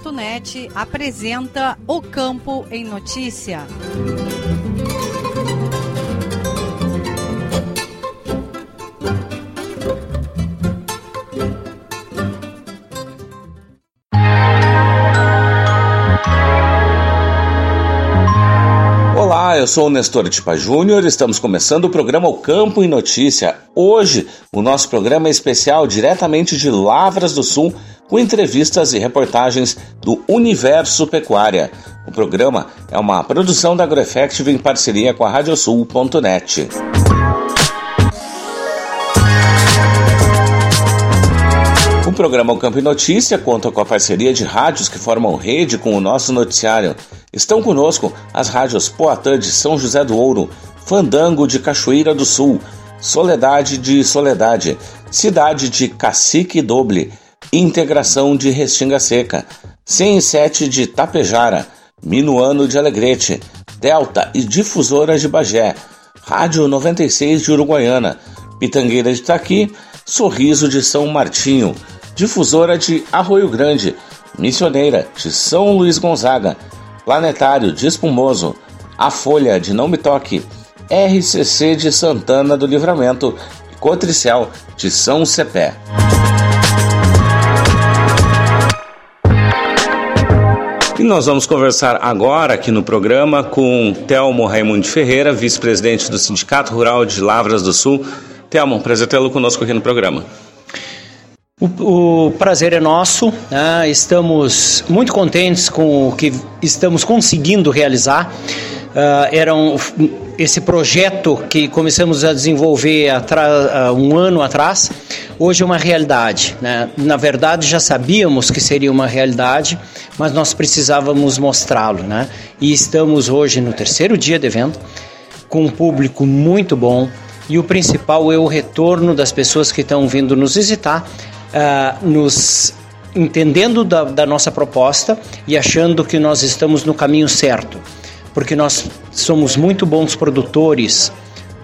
Radiosul.net apresenta O Campo em Notícia. Olá, eu sou o Nestor Tipa Júnior, estamos começando o programa O Campo em Notícia. Hoje, o nosso programa é especial diretamente de Lavras do Sul, com entrevistas e reportagens do Universo Pecuária. O programa é uma produção da AgroEffective em parceria com a Radiosul.net. O programa O Campo em Notícia conta com a parceria de rádios que formam rede com o nosso noticiário. Estão conosco as rádios Poatã de São José do Ouro, Fandango de Cachoeira do Sul, Soledade de Soledade, Cidade de Cacique Doble, Integração de Restinga Seca, 107 de Tapejara, Minuano de Alegrete, Delta e Difusora de Bagé, Rádio 96 de Uruguaiana, Pitangueira de Taqui, Sorriso de São Martinho, Difusora de Arroio Grande, Missioneira de São Luís Gonzaga, Planetário de Espumoso, A Folha de Não Me Toque, RCC de Santana do Livramento. E Cotricel de São Cepé. E nós vamos conversar agora aqui no programa com Telmo Raimundo Ferreira, vice-presidente do Sindicato Rural de Lavras do Sul. Telmo, prazer tê-lo conosco aqui no programa. O, o prazer é nosso, né? estamos muito contentes com o que estamos conseguindo realizar. Uh, era um, esse projeto que começamos a desenvolver uh, um ano atrás, hoje é uma realidade. Né? Na verdade, já sabíamos que seria uma realidade, mas nós precisávamos mostrá-lo. Né? E estamos hoje no terceiro dia de evento, com um público muito bom, e o principal é o retorno das pessoas que estão vindo nos visitar, uh, nos entendendo da, da, nossa proposta e achando que nós estamos no caminho certo, porque nós somos muito bons produtores.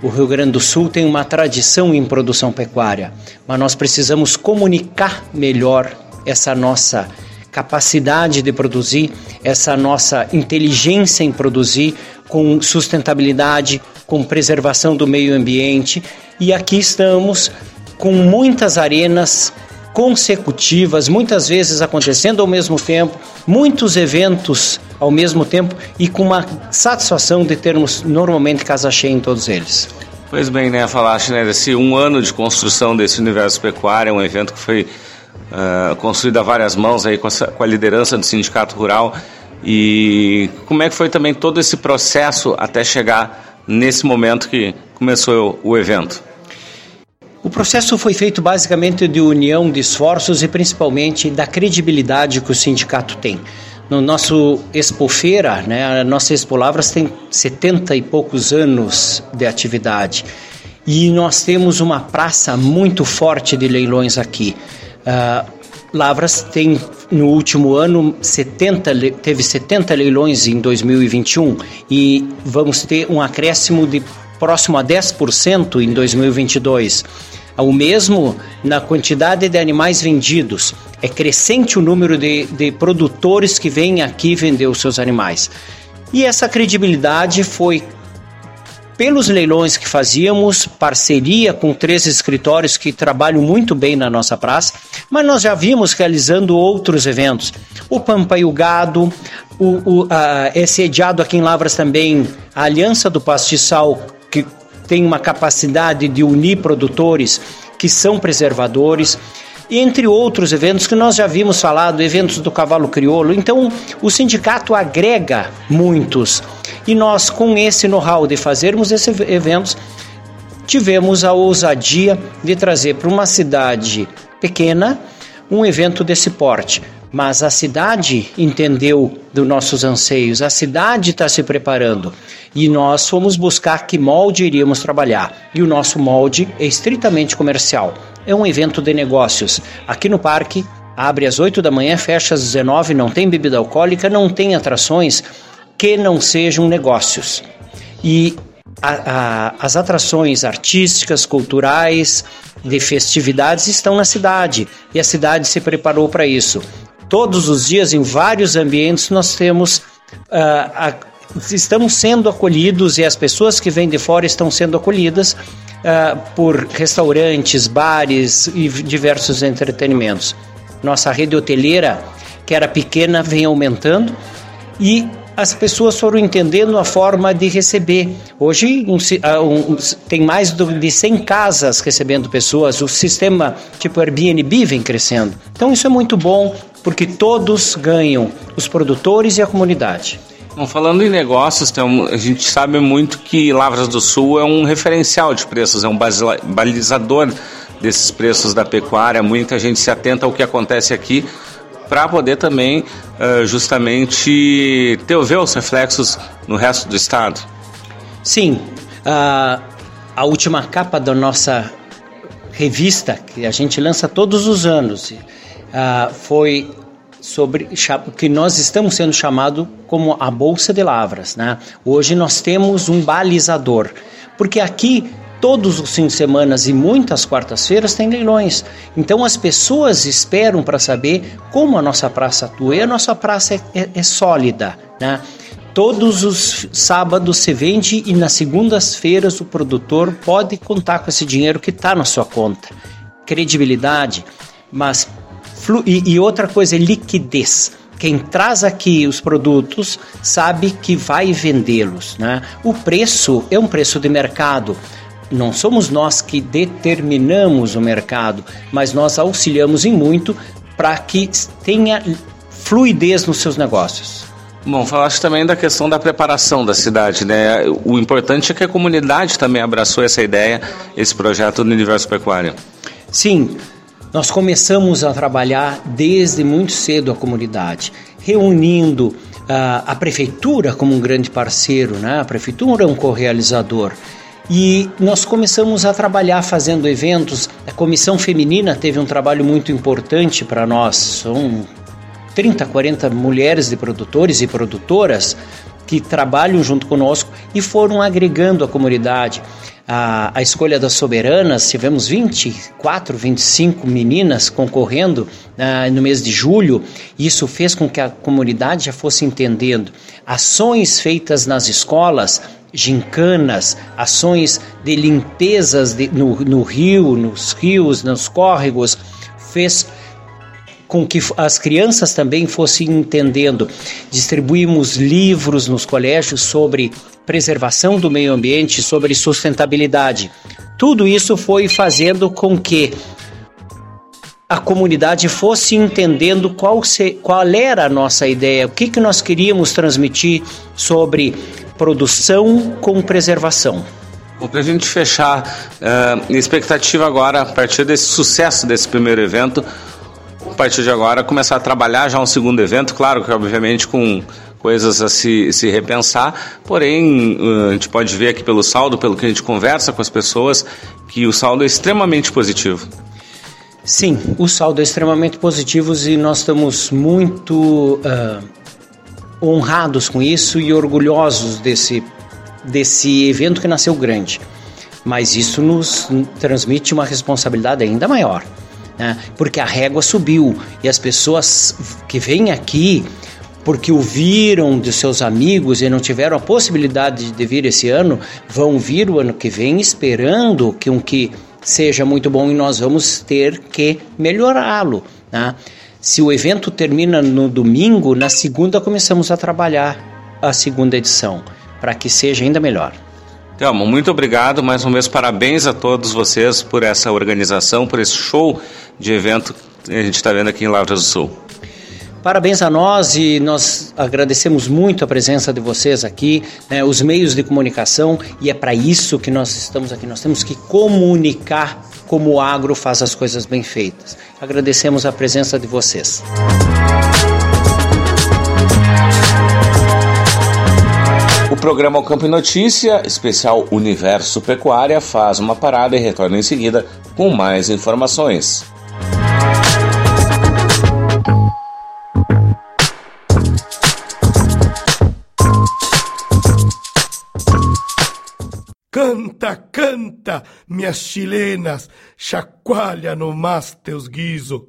O Rio Grande do Sul tem uma tradição em produção pecuária, mas nós precisamos comunicar melhor essa nossa capacidade de produzir, essa nossa inteligência em produzir com sustentabilidade, com preservação do meio ambiente. E aqui estamos com muitas arenas consecutivas, muitas vezes acontecendo ao mesmo tempo, muitos eventos ao mesmo tempo e com uma satisfação de termos normalmente casa cheia em todos eles. Pois bem, né, falaste né, desse um ano de construção desse universo pecuário, um evento que foi uh, construído a várias mãos aí com, essa, com a liderança do sindicato rural e como é que foi também todo esse processo até chegar nesse momento que começou o evento? Processo foi feito basicamente de união de esforços e principalmente da credibilidade que o sindicato tem. No nosso Expofeira, né, a nossa Expo Lavras tem 70 e poucos anos de atividade e nós temos uma praça muito forte de leilões aqui. Uh, Lavras tem no último ano 70, teve 70 leilões em 2021 e vamos ter um acréscimo de próximo a 10% em 2022. O mesmo na quantidade de animais vendidos. É crescente o número de, de produtores que vêm aqui vender os seus animais. E essa credibilidade foi pelos leilões que fazíamos, parceria com três escritórios que trabalham muito bem na nossa praça, mas nós já vimos realizando outros eventos. O Pampa e o Gado, o, o, a, é sediado aqui em Lavras também a Aliança do Pastiçal, tem uma capacidade de unir produtores que são preservadores entre outros eventos que nós já vimos falado, eventos do cavalo crioulo. Então, o sindicato agrega muitos. E nós, com esse know-how de fazermos esses eventos, tivemos a ousadia de trazer para uma cidade pequena um evento desse porte. Mas a cidade entendeu dos nossos anseios, a cidade está se preparando e nós fomos buscar que molde iríamos trabalhar. E o nosso molde é estritamente comercial é um evento de negócios. Aqui no parque, abre às 8 da manhã, fecha às 19, não tem bebida alcoólica, não tem atrações que não sejam negócios. E a, a, as atrações artísticas, culturais, de festividades estão na cidade e a cidade se preparou para isso. Todos os dias, em vários ambientes, nós temos. Uh, a, estamos sendo acolhidos e as pessoas que vêm de fora estão sendo acolhidas uh, por restaurantes, bares e diversos entretenimentos. Nossa rede hoteleira, que era pequena, vem aumentando e as pessoas foram entendendo a forma de receber. Hoje um, um, tem mais de 100 casas recebendo pessoas, o sistema tipo Airbnb vem crescendo. Então isso é muito bom porque todos ganham, os produtores e a comunidade. Bom, falando em negócios, a gente sabe muito que Lavras do Sul é um referencial de preços, é um balizador desses preços da pecuária. Muita gente se atenta ao que acontece aqui para poder também justamente ter ver os reflexos no resto do estado. Sim, a, a última capa da nossa revista que a gente lança todos os anos foi sobre que nós estamos sendo chamado como a bolsa de lavras, né? Hoje nós temos um balizador, porque aqui todos os fins de semana e muitas quartas-feiras tem leilões. Então as pessoas esperam para saber como a nossa praça atua. E a nossa praça é, é, é sólida, né? Todos os sábados se vende e nas segundas-feiras o produtor pode contar com esse dinheiro que está na sua conta. Credibilidade, mas e, e outra coisa é liquidez. Quem traz aqui os produtos sabe que vai vendê-los. Né? O preço é um preço de mercado. Não somos nós que determinamos o mercado, mas nós auxiliamos em muito para que tenha fluidez nos seus negócios. Bom, falaste também da questão da preparação da cidade, né? O importante é que a comunidade também abraçou essa ideia, esse projeto do Universo Pecuário. Sim, nós começamos a trabalhar desde muito cedo a comunidade, reunindo uh, a prefeitura como um grande parceiro, né? a prefeitura é um co-realizador. E nós começamos a trabalhar fazendo eventos. A comissão feminina teve um trabalho muito importante para nós. São 30, 40 mulheres de produtores e produtoras que trabalham junto conosco e foram agregando a comunidade a, a escolha das soberanas, tivemos 24, 25 meninas concorrendo uh, no mês de julho. Isso fez com que a comunidade já fosse entendendo ações feitas nas escolas, gincanas, ações de limpezas de, no, no rio, nos rios, nos córregos, fez com que as crianças também fossem entendendo. Distribuímos livros nos colégios sobre preservação do meio ambiente, sobre sustentabilidade. Tudo isso foi fazendo com que a comunidade fosse entendendo qual, se, qual era a nossa ideia, o que, que nós queríamos transmitir sobre produção com preservação. Para a gente fechar, uh, expectativa agora, a partir desse sucesso desse primeiro evento, a partir de agora, começar a trabalhar já um segundo evento, claro que obviamente com coisas a se, se repensar, porém a gente pode ver aqui pelo saldo, pelo que a gente conversa com as pessoas, que o saldo é extremamente positivo. Sim, o saldo é extremamente positivo e nós estamos muito uh, honrados com isso e orgulhosos desse, desse evento que nasceu grande. Mas isso nos transmite uma responsabilidade ainda maior. Né? porque a régua subiu e as pessoas que vêm aqui porque ouviram de seus amigos e não tiveram a possibilidade de vir esse ano, vão vir o ano que vem esperando que um que seja muito bom e nós vamos ter que melhorá-lo. Né? Se o evento termina no domingo, na segunda começamos a trabalhar a segunda edição para que seja ainda melhor. Thelma, muito obrigado. Mais uma vez, parabéns a todos vocês por essa organização, por esse show de evento que a gente está vendo aqui em Lavras do Sul. Parabéns a nós e nós agradecemos muito a presença de vocês aqui, né, os meios de comunicação, e é para isso que nós estamos aqui. Nós temos que comunicar como o agro faz as coisas bem feitas. Agradecemos a presença de vocês. O programa Campo Notícia, especial Universo Pecuária, faz uma parada e retorna em seguida com mais informações. Canta, canta, minhas chilenas, chacoalha no mais teus guiso.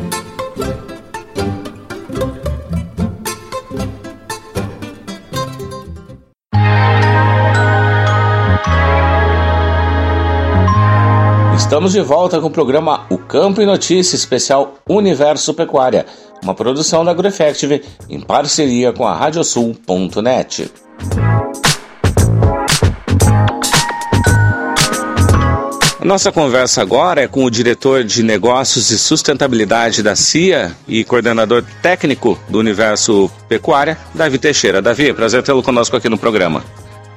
Estamos de volta com o programa O Campo e Notícia Especial Universo Pecuária, uma produção da AgroEffective em parceria com a Radiosul.net. Nossa conversa agora é com o diretor de Negócios e Sustentabilidade da CIA e coordenador técnico do Universo Pecuária, Davi Teixeira. Davi, prazer tê-lo conosco aqui no programa.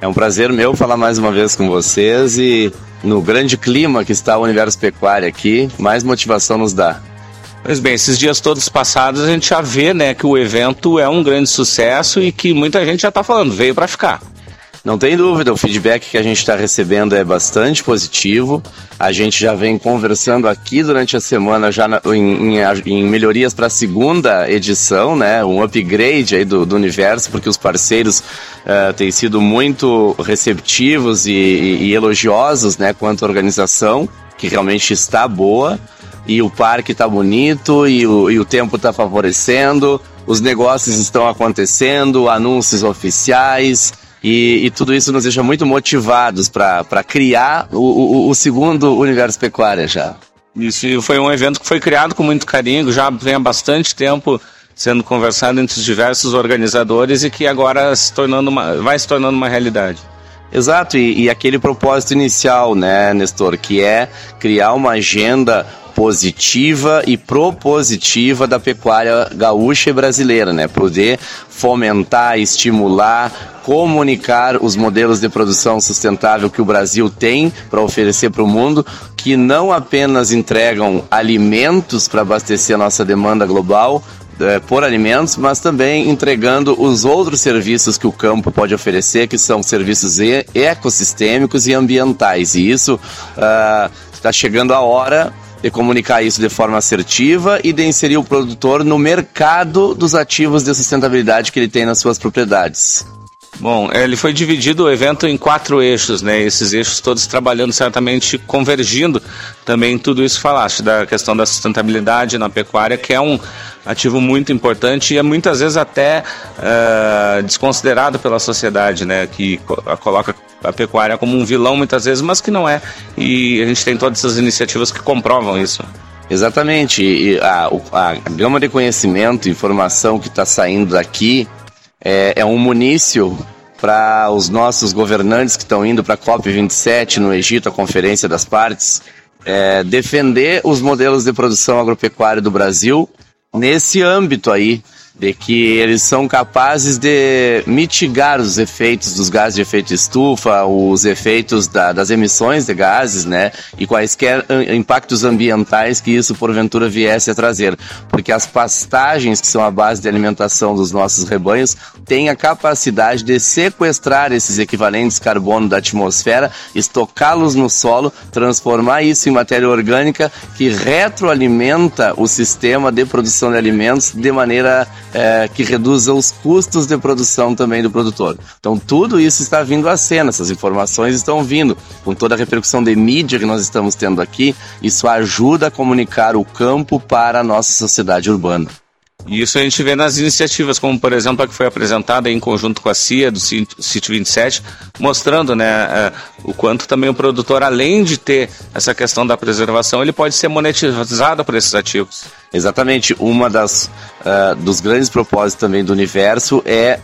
É um prazer meu falar mais uma vez com vocês e no grande clima que está o universo pecuário aqui, mais motivação nos dá. Pois bem, esses dias todos passados a gente já vê né, que o evento é um grande sucesso e que muita gente já está falando, veio para ficar. Não tem dúvida, o feedback que a gente está recebendo é bastante positivo. A gente já vem conversando aqui durante a semana já na, em, em, em, melhorias para a segunda edição, né? Um upgrade aí do, do universo, porque os parceiros uh, têm sido muito receptivos e, e, e elogiosos, né? Quanto à organização, que realmente está boa e o parque está bonito e o, e o tempo está favorecendo, os negócios estão acontecendo, anúncios oficiais. E, e, tudo isso nos deixa muito motivados para criar o, o, o, segundo universo pecuária já. Isso foi um evento que foi criado com muito carinho, já vem há bastante tempo sendo conversado entre os diversos organizadores e que agora se tornando uma, vai se tornando uma realidade. Exato, e, e aquele propósito inicial, né, Nestor, que é criar uma agenda positiva e propositiva da pecuária gaúcha e brasileira, né? Poder fomentar, estimular, comunicar os modelos de produção sustentável que o Brasil tem para oferecer para o mundo, que não apenas entregam alimentos para abastecer a nossa demanda global, é, por alimentos, mas também entregando os outros serviços que o campo pode oferecer, que são serviços ecossistêmicos e ambientais. E isso está uh, chegando a hora de comunicar isso de forma assertiva e de inserir o produtor no mercado dos ativos de sustentabilidade que ele tem nas suas propriedades. Bom, ele foi dividido o evento em quatro eixos, né? Esses eixos todos trabalhando certamente convergindo também tudo isso falaste da questão da sustentabilidade na pecuária, que é um ativo muito importante e é muitas vezes até uh, desconsiderado pela sociedade, né? Que coloca a pecuária como um vilão muitas vezes, mas que não é. E a gente tem todas essas iniciativas que comprovam isso. Exatamente. E a, a gama de conhecimento e informação que está saindo daqui é, é um munício para os nossos governantes que estão indo para a COP27 no Egito, a Conferência das Partes, é, defender os modelos de produção agropecuária do Brasil nesse âmbito aí de que eles são capazes de mitigar os efeitos dos gases de efeito estufa, os efeitos da, das emissões de gases, né, e quaisquer impactos ambientais que isso porventura viesse a trazer, porque as pastagens que são a base de alimentação dos nossos rebanhos têm a capacidade de sequestrar esses equivalentes carbono da atmosfera, estocá-los no solo, transformar isso em matéria orgânica que retroalimenta o sistema de produção de alimentos de maneira é, que reduza os custos de produção também do produtor. Então tudo isso está vindo à cena, essas informações estão vindo. Com toda a repercussão de mídia que nós estamos tendo aqui, isso ajuda a comunicar o campo para a nossa sociedade urbana. E isso a gente vê nas iniciativas, como por exemplo a que foi apresentada em conjunto com a CIA do Sítio 27, mostrando né, é, o quanto também o produtor, além de ter essa questão da preservação, ele pode ser monetizado por esses ativos. Exatamente. Uma das uh, dos grandes propósitos também do universo é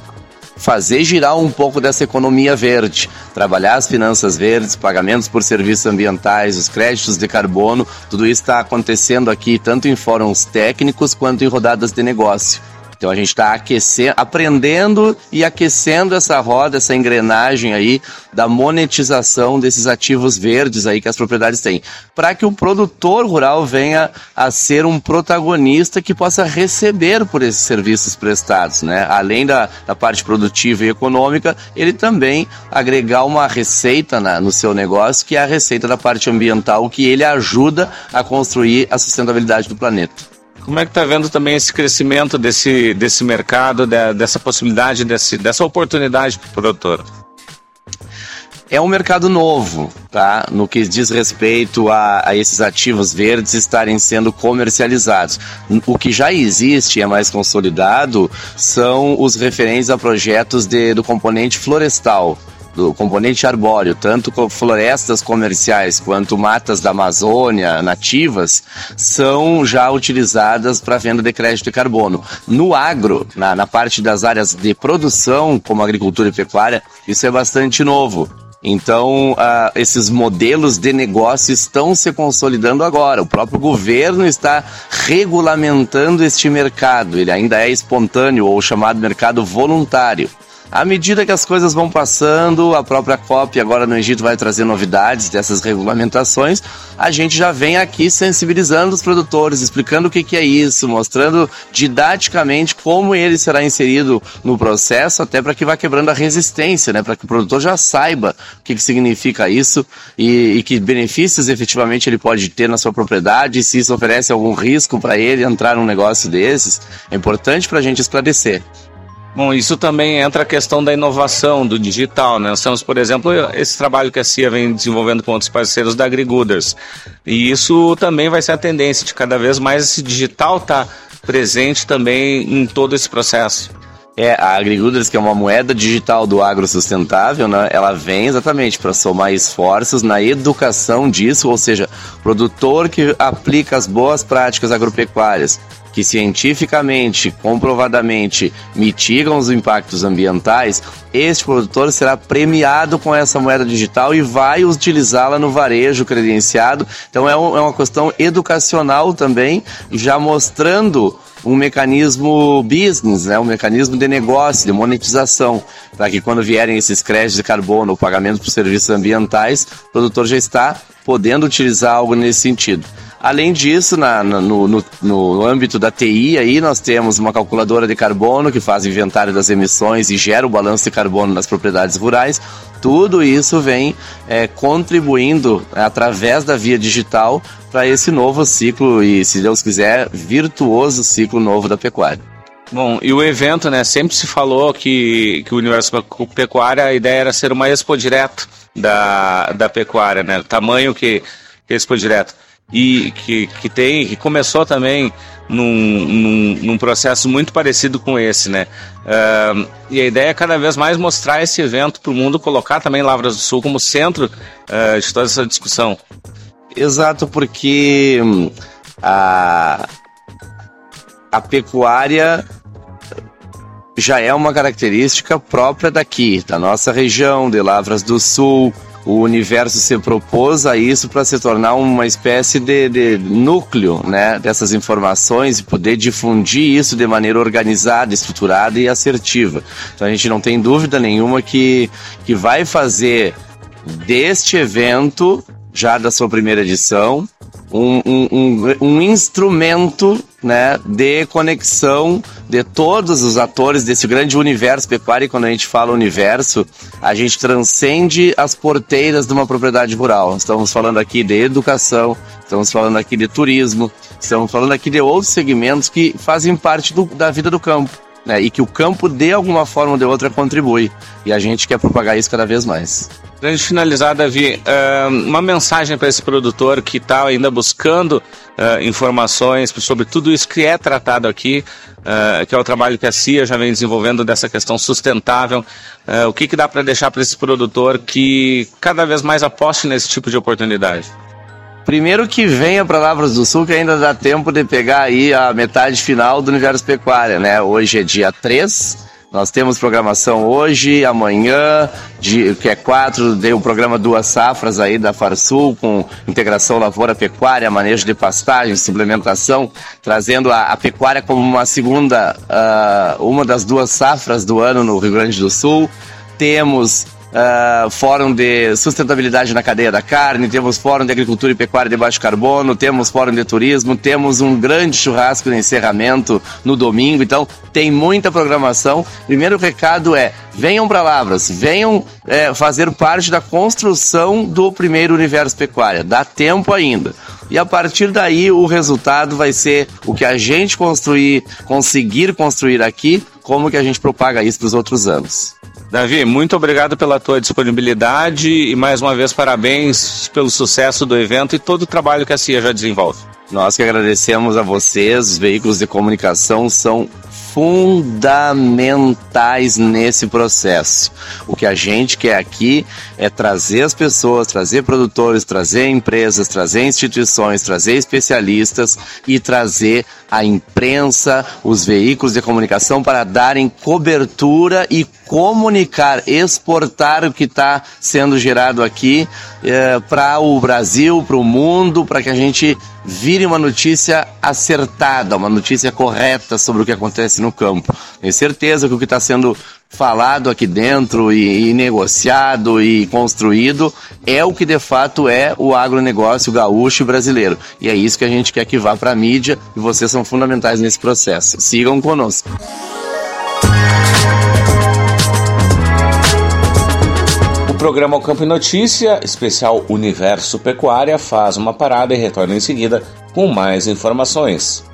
fazer girar um pouco dessa economia verde, trabalhar as finanças verdes, pagamentos por serviços ambientais, os créditos de carbono, tudo isso está acontecendo aqui tanto em fóruns técnicos quanto em rodadas de negócio. Então a gente está aquecendo, aprendendo e aquecendo essa roda, essa engrenagem aí da monetização desses ativos verdes aí que as propriedades têm, para que o produtor rural venha a ser um protagonista que possa receber por esses serviços prestados, né? Além da, da parte produtiva e econômica, ele também agregar uma receita na, no seu negócio, que é a receita da parte ambiental, que ele ajuda a construir a sustentabilidade do planeta. Como é que está vendo também esse crescimento desse, desse mercado, de, dessa possibilidade, desse, dessa oportunidade para o produtor? É um mercado novo, tá? No que diz respeito a, a, esses ativos verdes estarem sendo comercializados. O que já existe e é mais consolidado são os referentes a projetos de, do componente florestal, do componente arbóreo, tanto com florestas comerciais quanto matas da Amazônia nativas, são já utilizadas para venda de crédito de carbono. No agro, na, na parte das áreas de produção, como agricultura e pecuária, isso é bastante novo. Então, uh, esses modelos de negócio estão se consolidando agora. O próprio governo está regulamentando este mercado. Ele ainda é espontâneo ou chamado mercado voluntário. À medida que as coisas vão passando, a própria COP agora no Egito vai trazer novidades dessas regulamentações, a gente já vem aqui sensibilizando os produtores, explicando o que, que é isso, mostrando didaticamente como ele será inserido no processo, até para que vá quebrando a resistência, né? para que o produtor já saiba o que, que significa isso e, e que benefícios efetivamente ele pode ter na sua propriedade, se isso oferece algum risco para ele entrar num negócio desses. É importante para a gente esclarecer. Bom, isso também entra a questão da inovação, do digital. Né? Nós temos, por exemplo, esse trabalho que a CIA vem desenvolvendo com outros parceiros da AgriGooders. E isso também vai ser a tendência de cada vez mais esse digital estar tá presente também em todo esse processo. É, a AgriGooders, que é uma moeda digital do agro sustentável, né, ela vem exatamente para somar esforços na educação disso, ou seja, produtor que aplica as boas práticas agropecuárias, que cientificamente, comprovadamente mitigam os impactos ambientais, este produtor será premiado com essa moeda digital e vai utilizá-la no varejo credenciado. Então é, um, é uma questão educacional também, já mostrando um mecanismo business, né, um mecanismo de negócio, de monetização, para que quando vierem esses créditos de carbono ou pagamentos por serviços ambientais, o produtor já está podendo utilizar algo nesse sentido. Além disso, na, no, no, no, âmbito da TI, aí nós temos uma calculadora de carbono que faz inventário das emissões e gera o balanço de carbono nas propriedades rurais. Tudo isso vem é, contribuindo é, através da via digital para esse novo ciclo e, se Deus quiser, virtuoso ciclo novo da pecuária. Bom, e o evento, né? Sempre se falou que, que o universo pecuária, a ideia era ser uma expo direto da, da pecuária, né? O tamanho que, que expo direto e que, que tem, que começou também num, num, num processo muito parecido com esse, né? Uh, e a ideia é cada vez mais mostrar esse evento para o mundo, colocar também Lavras do Sul como centro uh, de toda essa discussão. Exato, porque hum, a, a pecuária já é uma característica própria daqui, da nossa região, de Lavras do Sul, o universo se propôs a isso para se tornar uma espécie de, de, núcleo né, dessas informações e poder difundir isso de maneira organizada, estruturada e assertiva. Então a gente não tem dúvida nenhuma que, que vai fazer deste evento, já da sua primeira edição, um, um, um, um instrumento né, de conexão de todos os atores desse grande universo pecuário. E quando a gente fala universo, a gente transcende as porteiras de uma propriedade rural. Estamos falando aqui de educação, estamos falando aqui de turismo, estamos falando aqui de outros segmentos que fazem parte do, da vida do campo. Né, e que o campo, de alguma forma ou de outra, contribui. E a gente quer propagar isso cada vez mais. Para gente finalizar, Davi, uma mensagem para esse produtor que está ainda buscando informações sobre tudo isso que é tratado aqui, que é o trabalho que a CIA já vem desenvolvendo dessa questão sustentável. O que, que dá para deixar para esse produtor que cada vez mais aposte nesse tipo de oportunidade? Primeiro que venha para Lavras do Sul, que ainda dá tempo de pegar aí a metade final do Universo Pecuária, né? Hoje é dia 3, nós temos programação hoje, amanhã, de, que é quatro, deu o programa Duas Safras aí da Farsul, com integração lavoura-pecuária, manejo de pastagem, suplementação, trazendo a, a pecuária como uma segunda, uh, uma das duas safras do ano no Rio Grande do Sul. Temos Uh, fórum de sustentabilidade na cadeia da carne, temos fórum de agricultura e pecuária de baixo carbono, temos fórum de turismo, temos um grande churrasco de encerramento no domingo, então tem muita programação. Primeiro recado é: venham para Lavras, venham é, fazer parte da construção do primeiro universo pecuária. Dá tempo ainda. E a partir daí o resultado vai ser o que a gente construir, conseguir construir aqui, como que a gente propaga isso para os outros anos. Davi, muito obrigado pela tua disponibilidade e mais uma vez parabéns pelo sucesso do evento e todo o trabalho que a CIA já desenvolve. Nós que agradecemos a vocês, os veículos de comunicação são fundamentais nesse processo. O que a gente quer aqui é trazer as pessoas, trazer produtores, trazer empresas, trazer instituições, trazer especialistas e trazer a imprensa, os veículos de comunicação para darem cobertura e comunicar, exportar o que está sendo gerado aqui é, para o Brasil, para o mundo, para que a gente vire uma notícia acertada, uma notícia correta sobre o que acontece no campo. Tenho certeza que o que está sendo falado aqui dentro e, e, negociado e construído é o que de fato é o agronegócio gaúcho brasileiro. E é isso que a gente quer que vá para a mídia e vocês são fundamentais nesse processo. Sigam conosco. Programa O Campo e Notícia, especial Universo Pecuária, faz uma parada e retorna em seguida com mais informações.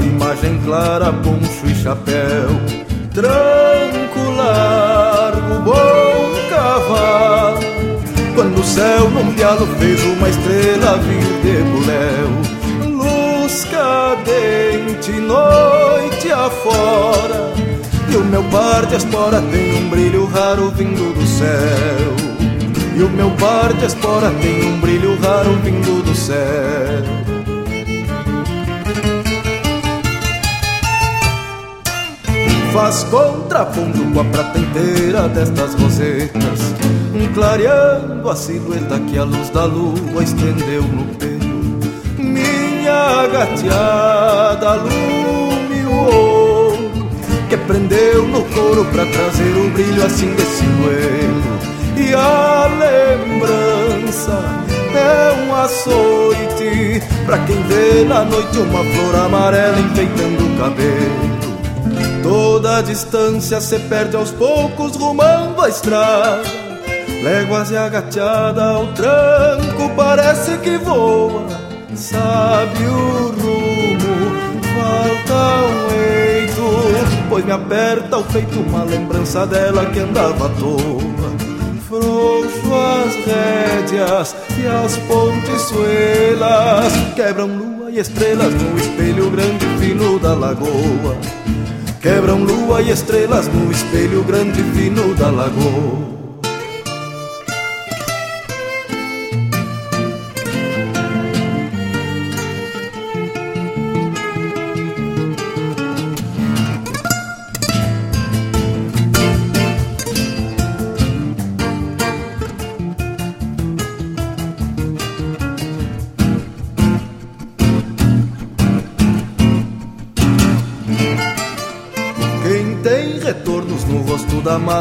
Imagem clara, poncho e chapéu. Tranco largo, bom cavalo. Quando o céu num pialo fez uma estrela vir de buléu. Luz cadente, noite afora. E o meu par de espora tem um brilho raro vindo do céu. E o meu par de espora tem um brilho raro vindo do céu Faz contraponto com a prata inteira destas rosetas. Clareando a silhueta que a luz da lua estendeu no pelo Minha gateada lume o ouro Que prendeu no couro pra trazer o brilho assim desse duelo E a lembrança é um açoite Pra quem vê na noite uma flor amarela enfeitando o cabelo Toda a distância se perde aos poucos rumando a estrada. Léguas e agateada ao tranco parece que voa. Sabe o rumo, falta um eito Pois me aperta o peito uma lembrança dela que andava à toa. Frouxo as rédeas e as pontes suelas Quebram lua e estrelas no espelho grande fino da lagoa Quebram lua e estrelas no espelho grande fino da lagoa.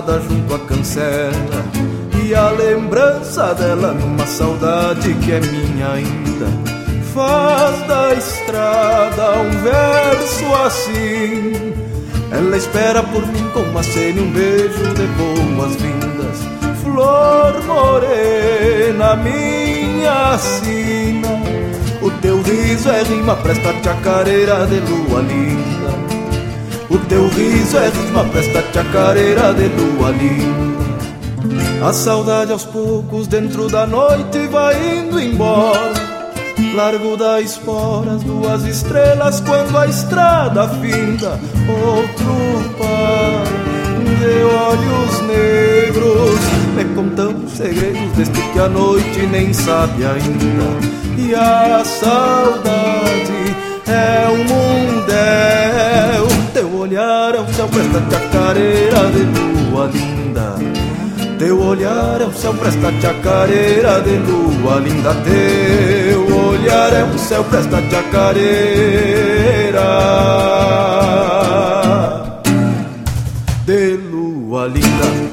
Junto à cancela. E a lembrança dela numa saudade que é minha ainda. Faz da estrada um verso assim. Ela espera por mim com uma cena e um beijo de boas-vindas. Flor morena, minha sina O teu riso é rima, presta-te a careira de lua linda o teu riso é rima, presta-te a careira de lua linda. A saudade aos poucos dentro da noite vai indo embora. Largo da espora as duas estrelas quando a estrada finda. Outro par de olhos negros. Me contando segredos deste que a noite nem sabe ainda. E a saudade é olhar é um céu, presta-te a careira de lua linda. Teu olhar é um céu, presta-te a careira de lua linda. Teu olhar é um céu, presta-te a careira de lua linda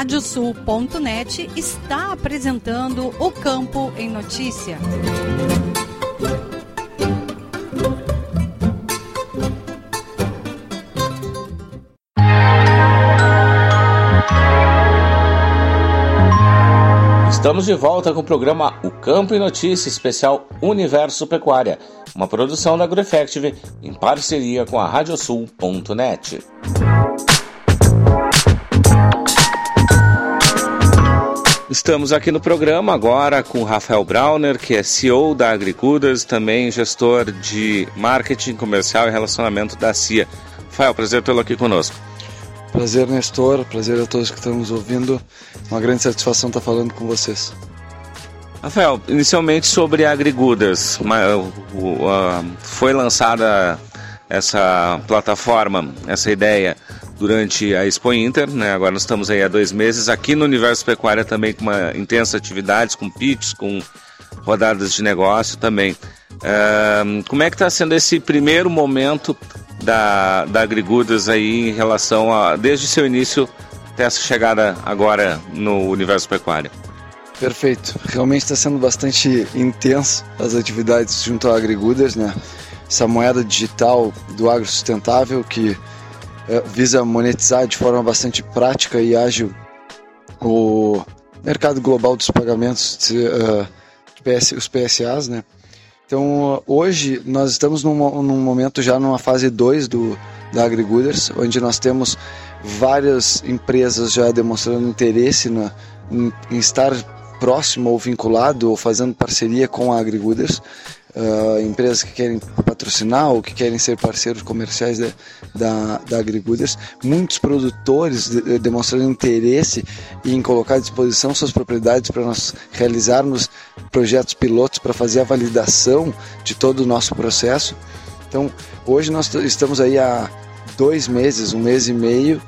Radiosul.net está apresentando o Campo em Notícia. Estamos de volta com o programa O Campo em Notícia especial Universo Pecuária, uma produção da AgroEffective em parceria com a Radiosul.net. Estamos aqui no programa agora com o Rafael Brauner, que é CEO da Agricudas, também gestor de marketing comercial e relacionamento da CIA. Rafael, prazer tê-lo aqui conosco. Prazer, Nestor. Prazer a todos que estão nos ouvindo. Uma grande satisfação estar falando com vocês. Rafael, inicialmente sobre a Agrigudas, foi lançada essa plataforma, essa ideia durante a Expo Inter, né? Agora nós estamos aí há dois meses aqui no Universo Pecuária também com uma intensa atividades, com pitches, com rodadas de negócio também. Uh, como é que está sendo esse primeiro momento da, da Agrigudas aí em relação a, desde seu início até essa chegada agora no Universo Pecuária? Perfeito. Realmente está sendo bastante intenso as atividades junto ao AgriGooders, né? Essa moeda digital do agro sustentável que visa monetizar de forma bastante prática e ágil o mercado global dos pagamentos, de, uh, de PS, os PSAs, né? Então, hoje nós estamos num, num momento já numa fase 2 do da AgriGooders, onde nós temos várias empresas já demonstrando interesse na, em, em estar próximo ou vinculado ou fazendo parceria com a AgriGooders uh, empresas que querem patrocinar ou que querem ser parceiros comerciais de, da, da AgriGooders, muitos produtores de, demonstrando interesse em colocar à disposição suas propriedades para nós realizarmos projetos pilotos para fazer a validação de todo o nosso processo. Então, hoje nós estamos aí há dois meses, um mês e meio,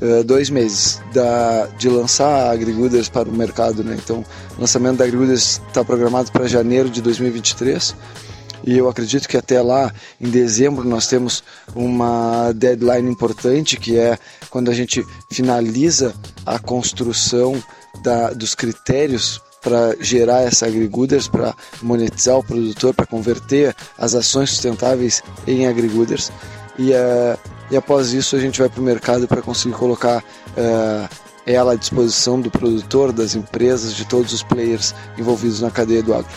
uh, dois meses da, de lançar a AgriGooders para o mercado. Né? Então, o lançamento da AgriGooders está programado para janeiro de 2023 e eu acredito que até lá, em dezembro, nós temos uma deadline importante que é quando a gente finaliza a construção da, dos critérios para gerar essa agrigooders, para monetizar o produtor, para converter as ações sustentáveis em agrigooders. E, uh, e após isso a gente vai para o mercado para conseguir colocar uh, ela à disposição do produtor, das empresas, de todos os players envolvidos na cadeia do agro.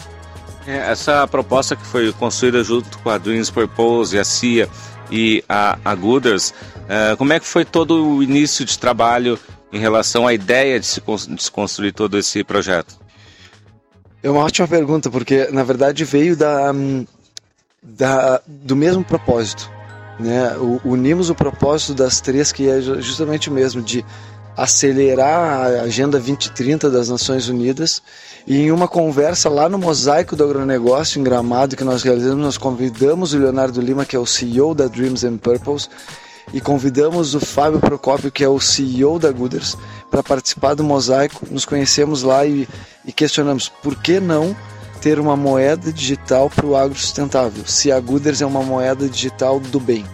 É, essa proposta que foi construída junto com a Dreams Purpose, a CIA e a, a Gooders, uh, como é que foi todo o início de trabalho em relação à ideia de se, construir todo esse projeto? É uma ótima pergunta, porque na verdade veio da, da, do mesmo propósito. Né? unimos o propósito das três, que é justamente o mesmo, de acelerar a Agenda 2030 das Nações Unidas. E em uma conversa lá no Mosaico do Agronegócio, em Gramado, que nós realizamos, nós convidamos o Leonardo Lima, que é o CEO da Dreams and Purples, e convidamos o Fábio Procópio, que é o CEO da Gooders, para participar do Mosaico. Nos conhecemos lá e, e questionamos por que não ter uma moeda digital para o agro sustentável, se a Gooders é uma moeda digital do bem.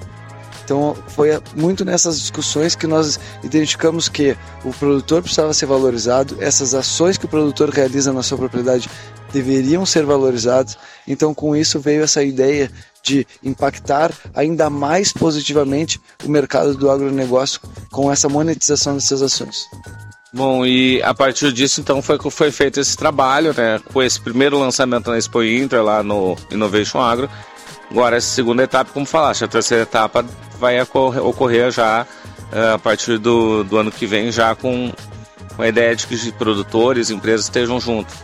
Então foi muito nessas discussões que nós identificamos que o produtor precisava ser valorizado, essas ações que o produtor realiza na sua propriedade deveriam ser valorizadas. Então com isso veio essa ideia de impactar ainda mais positivamente o mercado do agronegócio com essa monetização dessas ações. Bom, e a partir disso, então, foi, foi feito esse trabalho, né? Com esse primeiro lançamento na Expo Inter, lá no Innovation Agro. Agora, essa segunda etapa, como falaste, a terceira etapa vai ocorrer, já uh, a partir do, do ano que vem, já com, com a ideia de que produtores, empresas estejam juntos.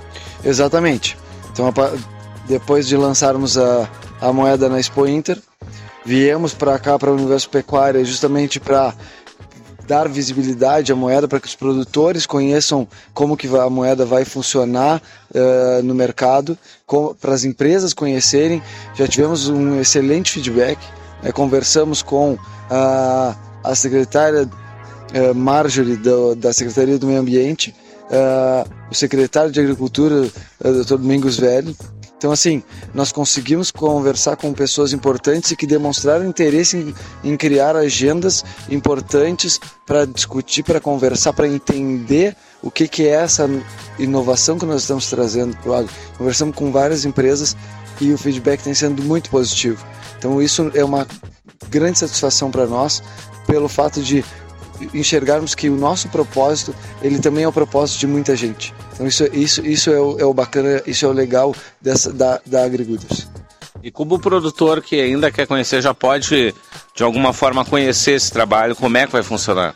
Exatamente. Então, depois de lançarmos a, a moeda na Expo Inter, viemos para cá, para o Universo Pecuária, justamente para dar visibilidade à moeda para que os produtores conheçam como que a moeda vai funcionar uh, no mercado, para as empresas conhecerem. Já tivemos um excelente feedback. Né? Conversamos com a, a secretária uh, Marjorie do, da Secretaria do Meio Ambiente, uh, o secretário de Agricultura, uh, Dr. Domingos Velho, então, assim, nós conseguimos conversar com pessoas importantes e que demonstraram interesse em, em criar agendas importantes para discutir, para conversar, para entender o que, que é essa inovação que nós estamos trazendo para o agro. Conversamos com várias empresas e o feedback tem sendo muito positivo. Então, isso é uma grande satisfação para nós pelo fato de enxergarmos que o nosso propósito ele também é o propósito de muita gente. Então isso, isso, isso é, o, é o bacana, isso é o legal dessa, da, da AgriGooders. E como o produtor que ainda quer conhecer já pode, de alguma forma, conhecer esse trabalho, como é que vai funcionar?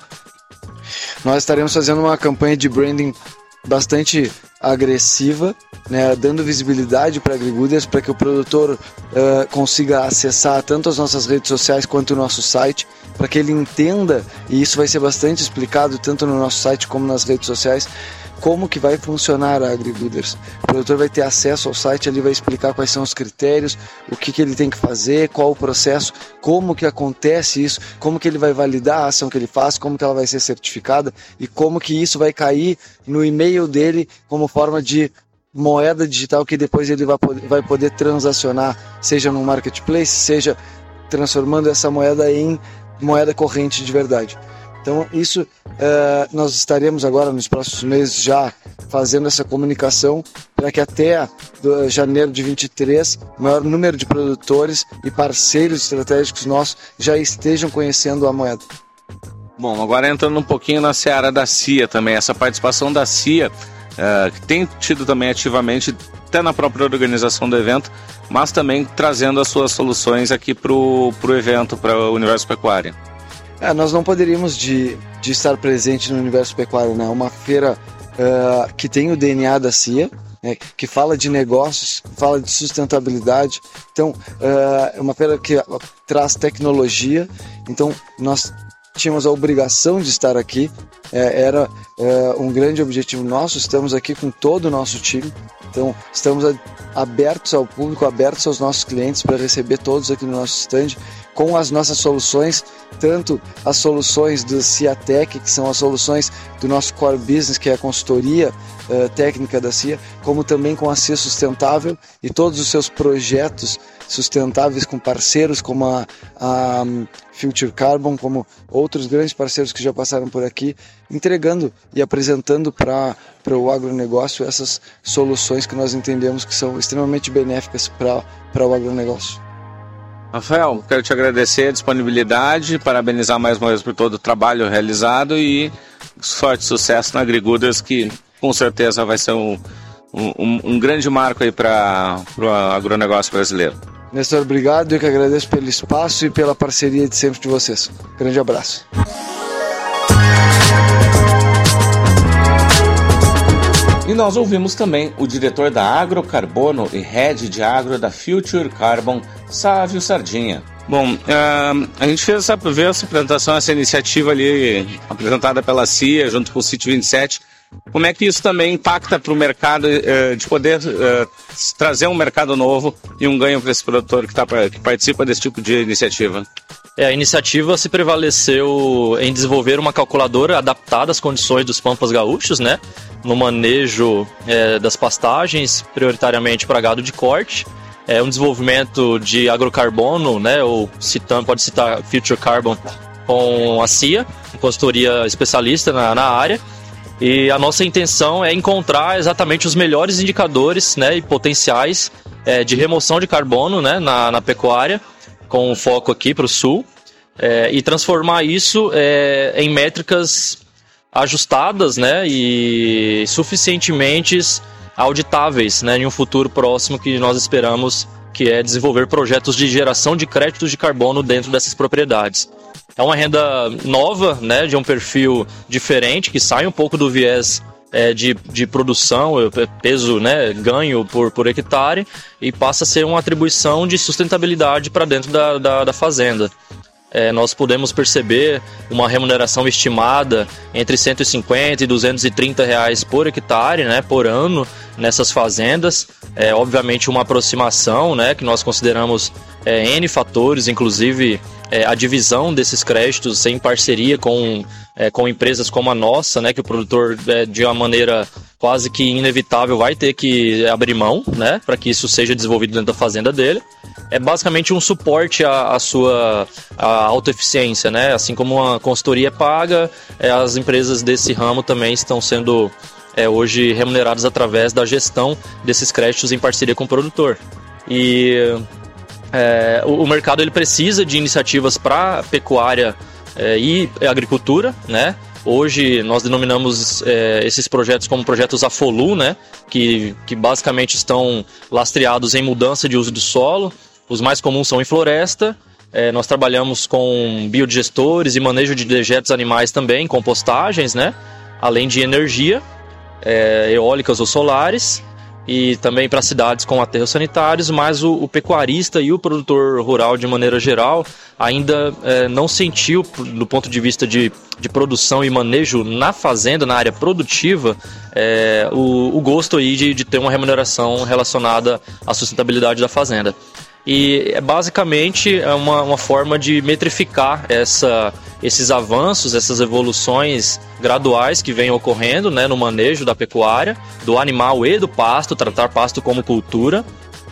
Nós estaremos fazendo uma campanha de branding bastante agressiva, né, dando visibilidade para agrigooders para que o produtor uh, consiga acessar tanto as nossas redes sociais quanto o nosso site, para que ele entenda, e isso vai ser bastante explicado tanto no nosso site como nas redes sociais, como que vai funcionar a AgriBuilders. O produtor vai ter acesso ao site, ele vai explicar quais são os critérios, o que, que ele tem que fazer, qual o processo, como que acontece isso, como que ele vai validar a ação que ele faz, como que ela vai ser certificada e como que isso vai cair no e-mail dele como forma de moeda digital que depois ele vai poder, vai poder transacionar, seja no marketplace, seja transformando essa moeda em moeda corrente de verdade. Então, isso uh, nós estaremos agora nos próximos meses já fazendo essa comunicação para que até janeiro de 23 o maior número de produtores e parceiros estratégicos nossos já estejam conhecendo a moeda. Bom, agora entrando um pouquinho na seara da CIA também, essa participação da CIA, que tem tido também ativamente, até na própria organização do evento, mas também trazendo as suas soluções aqui para o evento, para o universo pecuário. É, nós não poderíamos de, de estar presente no universo pecuário, né? Uma feira uh, que tem o DNA da CIA, né? que fala de negócios, fala de sustentabilidade. Então, uh, é uma feira que traz tecnologia. Então, nós tínhamos a obrigação de estar aqui. É, era é, um grande objetivo nosso. Estamos aqui com todo o nosso time. Então, estamos abertos ao público, abertos aos nossos clientes para receber todos aqui no nosso stand com as nossas soluções, tanto as soluções do Ciatec, que são as soluções do nosso core business, que é a consultoria uh, técnica da CIA, como também com a CIA Sustentável e todos os seus projetos sustentáveis com parceiros como a, a um, Future Carbon, como outros grandes parceiros que já passaram por aqui, entregando e apresentando para o agronegócio essas soluções que nós entendemos que são extremamente benéficas para o agronegócio. Rafael, quero te agradecer a disponibilidade, parabenizar mais uma vez por todo o trabalho realizado e sorte e sucesso na AgriGooders, que com certeza vai ser um, um, um grande marco aí para o agronegócio brasileiro. Nestor, obrigado. Eu que agradeço pelo espaço e pela parceria de sempre de vocês. Grande abraço. E nós ouvimos também o diretor da Agrocarbono e head de agro da Future Carbon, Sávio Sardinha. Bom, uh, a gente fez essa, essa apresentação, essa iniciativa ali apresentada pela CIA junto com o City 27. Como é que isso também impacta para o mercado uh, de poder uh, trazer um mercado novo e um ganho para esse produtor que, tá, que participa desse tipo de iniciativa? É, a iniciativa se prevaleceu em desenvolver uma calculadora adaptada às condições dos pampas gaúchos, né? No manejo é, das pastagens, prioritariamente para gado de corte. É um desenvolvimento de agrocarbono, né? Ou citando, pode citar Future Carbon com a CIA, consultoria especialista na, na área. E a nossa intenção é encontrar exatamente os melhores indicadores né, e potenciais é, de remoção de carbono né, na, na pecuária com foco aqui para o sul, é, e transformar isso é, em métricas ajustadas né, e suficientemente auditáveis né, em um futuro próximo que nós esperamos que é desenvolver projetos de geração de créditos de carbono dentro dessas propriedades. É uma renda nova, né, de um perfil diferente, que sai um pouco do viés é, de, de produção, peso, né, ganho por, por hectare, e passa a ser uma atribuição de sustentabilidade para dentro da, da, da fazenda. É, nós podemos perceber uma remuneração estimada entre 150 e 230 reais por hectare, né, por ano, nessas fazendas. É obviamente uma aproximação, né, que nós consideramos é, N fatores, inclusive é, a divisão desses créditos em parceria com, é, com empresas como a nossa, né, que o produtor, é, de uma maneira quase que inevitável, vai ter que abrir mão, né, para que isso seja desenvolvido dentro da fazenda dele. É basicamente um suporte à, à sua à autoeficiência, né, assim como uma consultoria paga, é, as empresas desse ramo também estão sendo é, hoje remuneradas através da gestão desses créditos em parceria com o produtor. E é, o, o, mercado ele precisa de iniciativas para pecuária é, e agricultura, né? Hoje nós denominamos é, esses projetos como projetos AFOLU, né? Que, que basicamente estão lastreados em mudança de uso do solo. Os mais comuns são em floresta. É, nós trabalhamos com biodigestores e manejo de dejetos animais também, compostagens, né? Além de energia, é, eólicas ou solares e também para cidades com aterros sanitários, mas o, o, pecuarista e o produtor rural, de maneira geral, ainda é, não sentiu, do ponto de vista de, de produção e manejo na fazenda, na área produtiva, é, o, o, gosto aí de, de ter uma remuneração relacionada à sustentabilidade da fazenda. E é basicamente é uma, uma forma de metrificar essa, esses avanços, essas evoluções graduais que vêm ocorrendo né, no manejo da pecuária, do animal e do pasto, tratar pasto como cultura.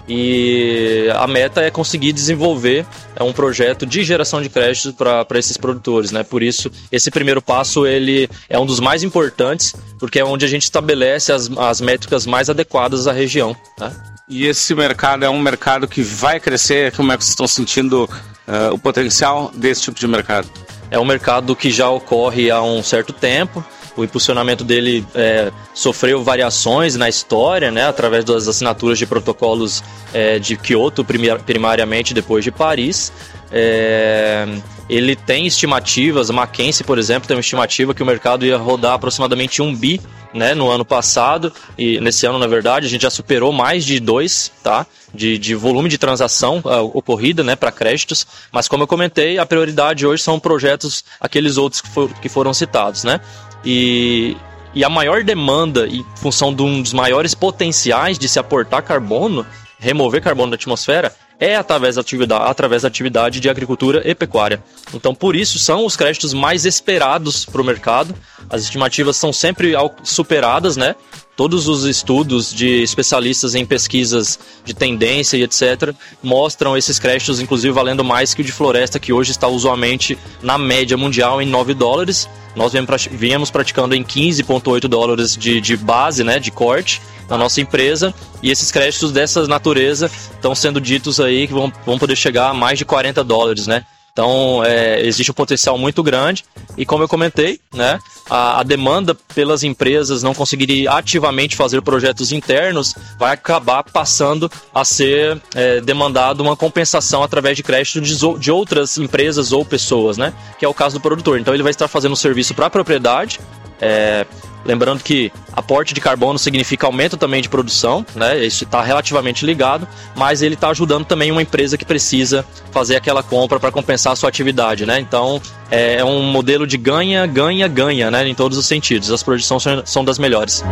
e a meta é conseguir desenvolver é um projeto de geração de créditos para esses produtores, né? Por isso, esse primeiro passo ele é um dos mais importantes, porque é onde a gente estabelece as, as métricas mais adequadas à região. Né? E esse mercado é um mercado que vai crescer? Como é que vocês estão sentindo uh, o potencial desse tipo de mercado? É um mercado que já ocorre há um certo tempo. O impulsionamento dele é, sofreu variações na história, né, através das assinaturas de protocolos é, de Kyoto, primariamente depois de Paris. É, ele tem estimativas, a Mackenzie, por exemplo, tem uma estimativa que o mercado ia rodar aproximadamente um bi né, no ano passado e nesse ano, na verdade, a gente já superou mais de dois, tá? De, de volume de transação uh, ocorrida, né, para créditos. Mas como eu comentei, a prioridade hoje são projetos, aqueles outros que, for, que foram citados, né? E, e a maior demanda, em função de um dos maiores potenciais de se aportar carbono, remover carbono da atmosfera, é através da atividade, através da atividade de agricultura e pecuária. Então, por isso, são os créditos mais esperados para o mercado. As estimativas são sempre superadas, né? Todos os estudos de especialistas em pesquisas de tendência e etc. mostram esses créditos, inclusive, valendo mais que o de floresta, que hoje está usualmente na média mundial em 9 dólares. Nós viemos praticando em 15,8 dólares de, de base, né, de corte, na nossa empresa. E esses créditos dessa natureza estão sendo ditos aí que vão, vão poder chegar a mais de 40 dólares, né? Então, é, existe um potencial muito grande e, como eu comentei, né, a, a, demanda pelas empresas não conseguirem ativamente fazer projetos internos vai acabar passando a ser é, demandado uma compensação através de crédito de, de, outras empresas ou pessoas, né, que é o caso do produtor. Então, ele vai estar fazendo um serviço para a propriedade, é, Lembrando que aporte de carbono significa aumento também de produção, né? Isso está relativamente ligado, mas ele está ajudando também uma empresa que precisa fazer aquela compra para compensar a sua atividade, né? Então é, é um modelo de ganha, ganha, ganha, né? Em todos os sentidos. As projeções são das melhores.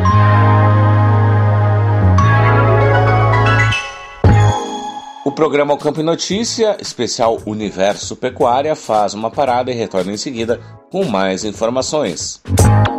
O programa Campo Notícia, especial Universo Pecuária, faz uma parada e retorna em seguida com mais informações. Achou?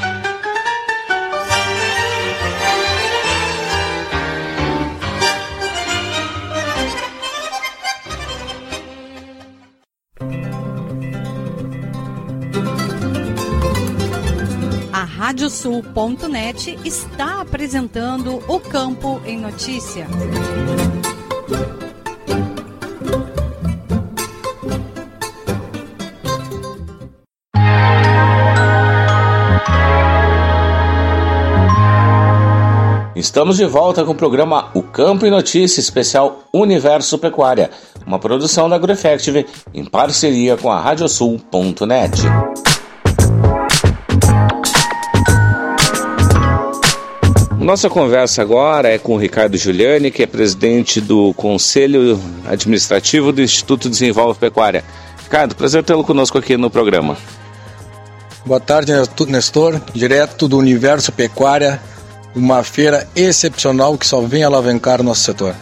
Radiosul.net está apresentando o Campo em Notícia. Estamos de volta com o programa O Campo em Notícia especial Universo Pecuária, uma produção da AgroEffective em parceria com a Radiosul.net. Nossa conversa agora é com o Ricardo Giuliani, que é presidente do Conselho Administrativo do Instituto Desenvolve Pecuária. Ricardo, prazer tê-lo conosco aqui no programa. Boa tarde, Nestor, direto do Universo Pecuária, uma feira excepcional que só vem alavancar o nosso setor.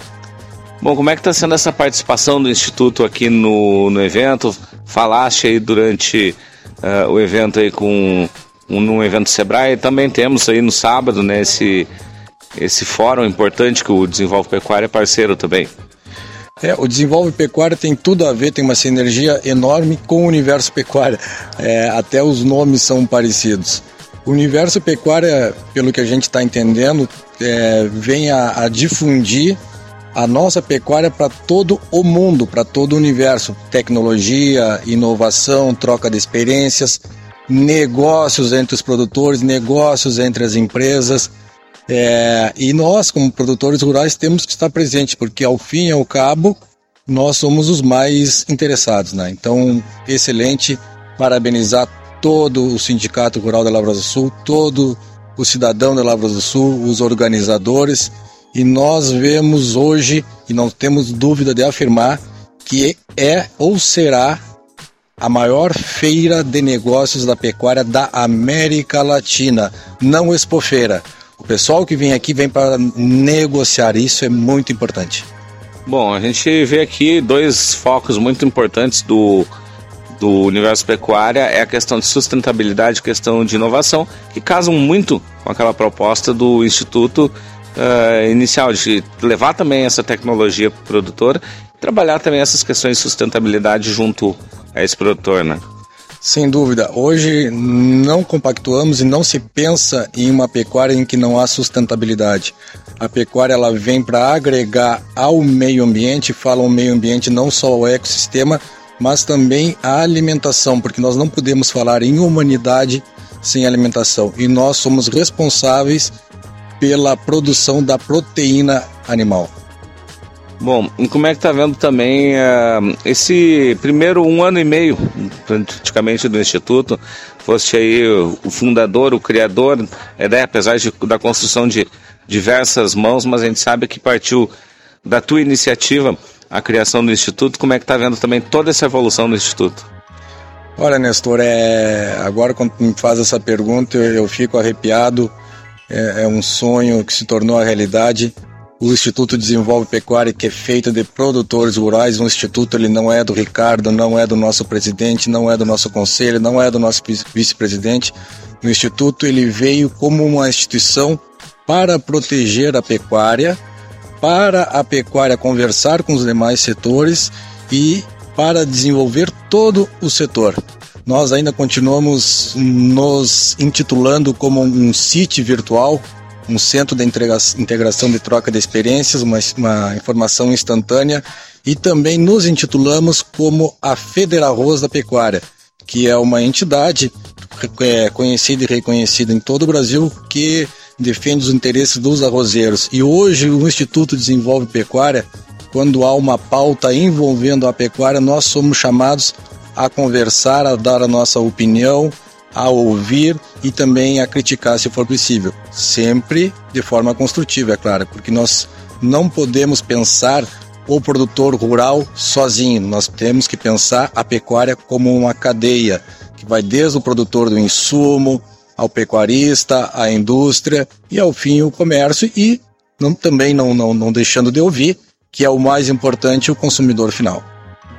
Bom, como é que está sendo essa participação do Instituto aqui no, no evento? Falaste aí durante uh, o evento aí com num evento Sebrae. Também temos aí no sábado, né, esse, esse fórum importante que o Desenvolve Pecuária é parceiro também. É, o desenvolve pecuária tem tudo a ver, tem uma sinergia enorme com o universo pecuária. É, até os nomes são parecidos. O universo pecuária, pelo que a gente está entendendo, é, vem a, a difundir a nossa pecuária para todo o mundo, para todo o universo. Tecnologia, inovação, troca de experiências, negócios entre os produtores, negócios entre as empresas. É, e nós, como produtores rurais, temos que estar presentes, porque ao fim e ao cabo, nós somos os mais interessados. Né? Então, excelente, parabenizar todo o Sindicato Rural da Lavras do Sul, todo o cidadão da Lavras do Sul, os organizadores, e nós vemos hoje, e não temos dúvida de afirmar, que é ou será a maior feira de negócios da pecuária da América Latina, não expofeira. O pessoal que vem aqui vem para negociar, isso é muito importante. Bom, a gente vê aqui dois focos muito importantes do, do universo pecuária, é a questão de sustentabilidade, questão de inovação, que casam muito com aquela proposta do Instituto uh, inicial, de levar também essa tecnologia para o produtor, trabalhar também essas questões de sustentabilidade junto a esse produtor, né? Sem dúvida. Hoje não compactuamos e não se pensa em uma pecuária em que não há sustentabilidade. A pecuária ela vem para agregar ao meio ambiente, fala o meio ambiente não só ao ecossistema, mas também a alimentação, porque nós não podemos falar em humanidade sem alimentação. E nós somos responsáveis pela produção da proteína animal. Bom, e como é que tá vendo também uh, esse primeiro um ano e meio, praticamente, do Instituto? Foste aí o fundador, o criador, é, né, apesar de, da construção de diversas mãos, mas a gente sabe que partiu da tua iniciativa a criação do Instituto. Como é que tá vendo também toda essa evolução do Instituto? Olha, Nestor, é... agora quando me faz essa pergunta eu, eu fico arrepiado. É, é um sonho que se tornou a realidade o Instituto Desenvolve Pecuária, que é feito de produtores rurais, um instituto ele não é do Ricardo, não é do nosso presidente, não é do nosso conselho, não é do nosso vice-presidente. O instituto ele veio como uma instituição para proteger a pecuária, para a pecuária conversar com os demais setores e para desenvolver todo o setor. Nós ainda continuamos nos intitulando como um sítio virtual um centro de integração de troca de experiências, uma, uma informação instantânea e também nos intitulamos como a Federarroz da Pecuária, que é uma entidade é, conhecida e reconhecida em todo o Brasil que defende os interesses dos arrozeiros. E hoje o Instituto Desenvolve Pecuária, quando há uma pauta envolvendo a pecuária, nós somos chamados a conversar, a dar a nossa opinião, a ouvir e também a criticar se for possível. Sempre de forma construtiva, é claro, porque nós não podemos pensar o produtor rural sozinho. Nós temos que pensar a pecuária como uma cadeia que vai desde o produtor do insumo ao pecuarista, à indústria e ao fim o comércio e não, também não, não, não deixando de ouvir que é o mais importante o consumidor final.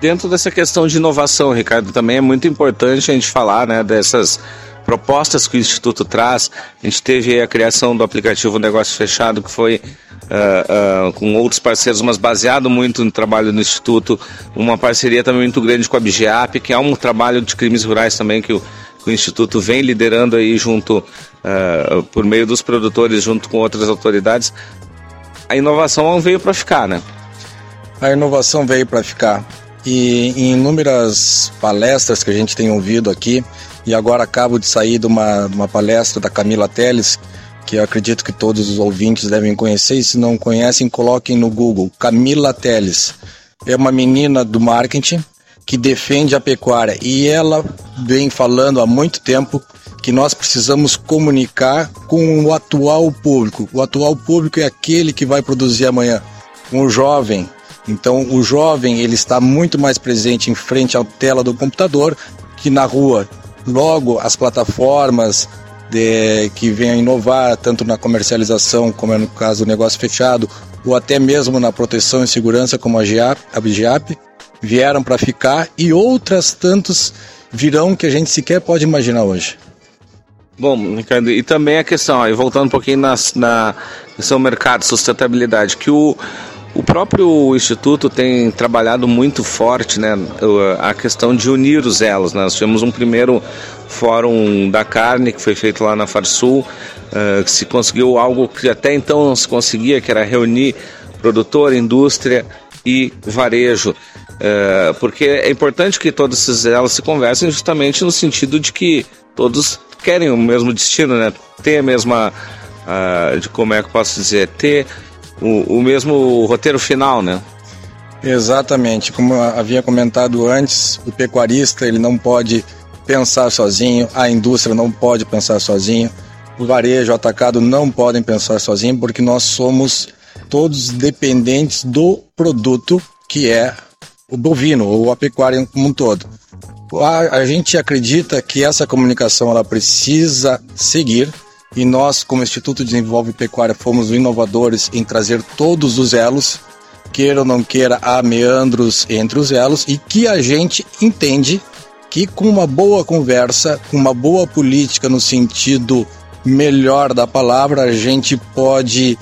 Dentro dessa questão de inovação, Ricardo, também é muito importante a gente falar né, dessas propostas que o Instituto traz. A gente teve a criação do aplicativo Negócio Fechado, que foi uh, uh, com outros parceiros, mas baseado muito no trabalho do Instituto. Uma parceria também muito grande com a BGAP, que é um trabalho de crimes rurais também que o, que o Instituto vem liderando aí junto, uh, por meio dos produtores, junto com outras autoridades. A inovação veio para ficar, né? A inovação veio para ficar. E em inúmeras palestras que a gente tem ouvido aqui, e agora acabo de sair de uma, de uma palestra da Camila Teles, que eu acredito que todos os ouvintes devem conhecer, e se não conhecem, coloquem no Google. Camila Teles é uma menina do marketing que defende a pecuária e ela vem falando há muito tempo que nós precisamos comunicar com o atual público. O atual público é aquele que vai produzir amanhã, um jovem, então, o jovem ele está muito mais presente em frente à tela do computador que na rua. Logo, as plataformas de, que a inovar, tanto na comercialização, como é no caso do negócio fechado, ou até mesmo na proteção e segurança, como a GIAP, a BGAP, vieram para ficar e outras tantas virão que a gente sequer pode imaginar hoje. Bom, Ricardo, e também a questão, aí voltando um pouquinho na, na questão mercado, sustentabilidade, que o, O próprio Instituto tem trabalhado muito forte né, a questão de unir os elos. Né? Nós tivemos um primeiro fórum da carne que foi feito lá na Farsul, uh, que se conseguiu algo que até então não se conseguia, que era reunir produtor, indústria e varejo. Uh, porque é importante que todos esses elos se conversem justamente no sentido de que todos querem o mesmo destino, né? ter a mesma, uh, de como é que eu posso dizer, ter o, o mesmo roteiro final, né? Exatamente, como havia comentado antes, o pecuarista ele não pode pensar sozinho, a indústria não pode pensar sozinho, o varejo, o atacado não podem pensar sozinho, porque nós somos todos dependentes do produto que é o bovino ou a pecuária como um todo. A, a gente acredita que essa comunicação ela precisa seguir e nós, como Instituto de Desenvolve Pecuária, fomos inovadores em trazer todos os elos, queira ou não queira, há meandros entre os elos, e que a gente entende que com uma boa conversa, com uma boa política no sentido melhor da palavra, a gente pode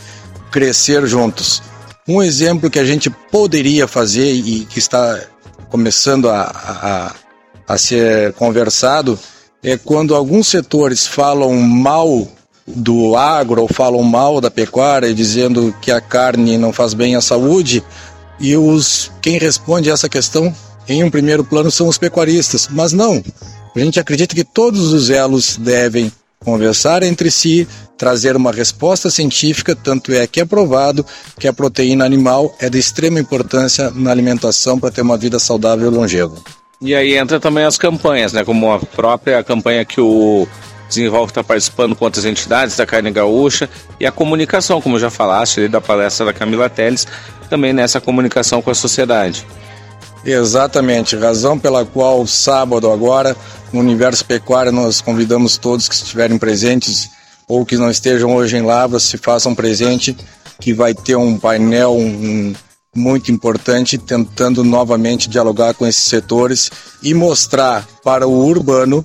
crescer juntos. Um exemplo que a gente poderia fazer e que está começando a, a, a ser conversado é quando alguns setores falam mal do agro ou falam mal da pecuária, dizendo que a carne não faz bem à saúde, e os quem responde a essa questão em um primeiro plano são os pecuaristas. Mas não, a gente acredita que todos os elos devem conversar entre si, trazer uma resposta científica, tanto é que é provado que a proteína animal é de extrema importância na alimentação para ter uma vida saudável e longeva. E aí entra também as campanhas, né? Como a própria campanha que o Desenvolve está participando com outras entidades da carne gaúcha e a comunicação, como já falaste ali da palestra da Camila Teles, também nessa comunicação com a sociedade. Exatamente, razão pela qual sábado agora, no Universo Pecuário, nós convidamos todos que estiverem presentes ou que não estejam hoje em Lavras, se façam presente, que vai ter um painel um, muito importante tentando novamente dialogar com esses setores e mostrar para o urbano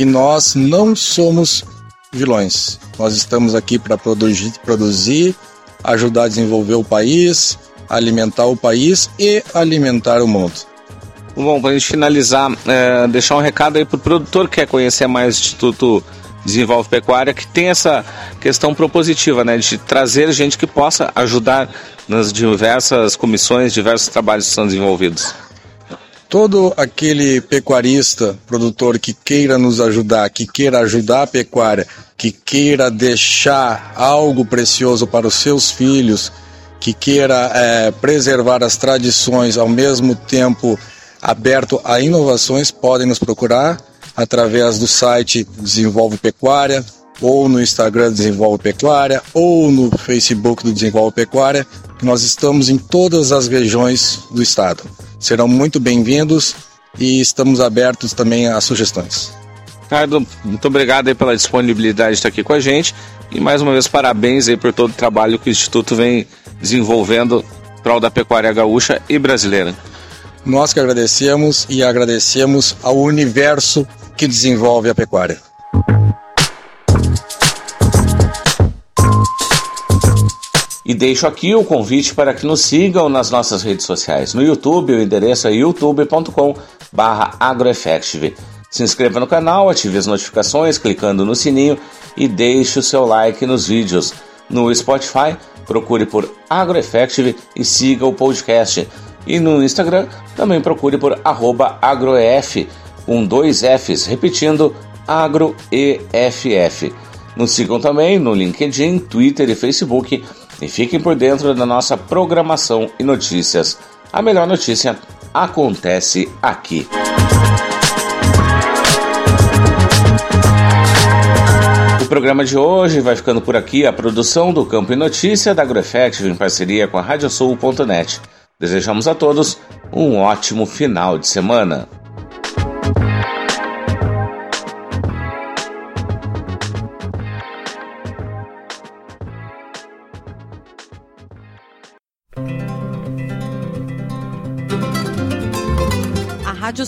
que nós não somos vilões. Nós estamos aqui para produzir, produzir, ajudar a desenvolver o país, alimentar o país e alimentar o mundo. Bom, para a gente finalizar, é, deixar um recado aí para o produtor que quer conhecer mais o Instituto Desenvolve Pecuária, que tem essa questão propositiva, né, de trazer gente que possa ajudar nas diversas comissões, diversos trabalhos que são desenvolvidos todo aquele pecuarista, produtor que queira nos ajudar, que queira ajudar a pecuária, que queira deixar algo precioso para os seus filhos, que queira é, preservar as tradições ao mesmo tempo aberto a inovações, podem nos procurar através do site Desenvolve Pecuária, ou no Instagram Desenvolve Pecuária, ou no Facebook do Desenvolve Pecuária, nós estamos em todas as regiões do estado serão muito bem-vindos e estamos abertos também a sugestões. Ricardo, muito obrigado aí pela disponibilidade de estar aqui com a gente e mais uma vez parabéns aí por todo o trabalho que o Instituto vem desenvolvendo prol da pecuária gaúcha e brasileira. Nós que agradecemos e agradecemos ao universo que desenvolve a pecuária. E deixo aqui o convite para que nos sigam nas nossas redes sociais. No YouTube, o endereço é youtube.com agroeffective. Se inscreva no canal, ative as notificações clicando no sininho e deixe o seu like nos vídeos. No Spotify, procure por AgroEffective e siga o podcast. E no Instagram, também procure por agroef, com dois Fs, repetindo AgroEFF. Nos sigam também no LinkedIn, Twitter e Facebook e fiquem por dentro da nossa programação e notícias. A melhor notícia acontece aqui. O programa de hoje vai ficando por aqui. A produção do Campo e Notícia da AgroEffective em parceria com a Radiosul.net. Desejamos a todos um ótimo final de semana.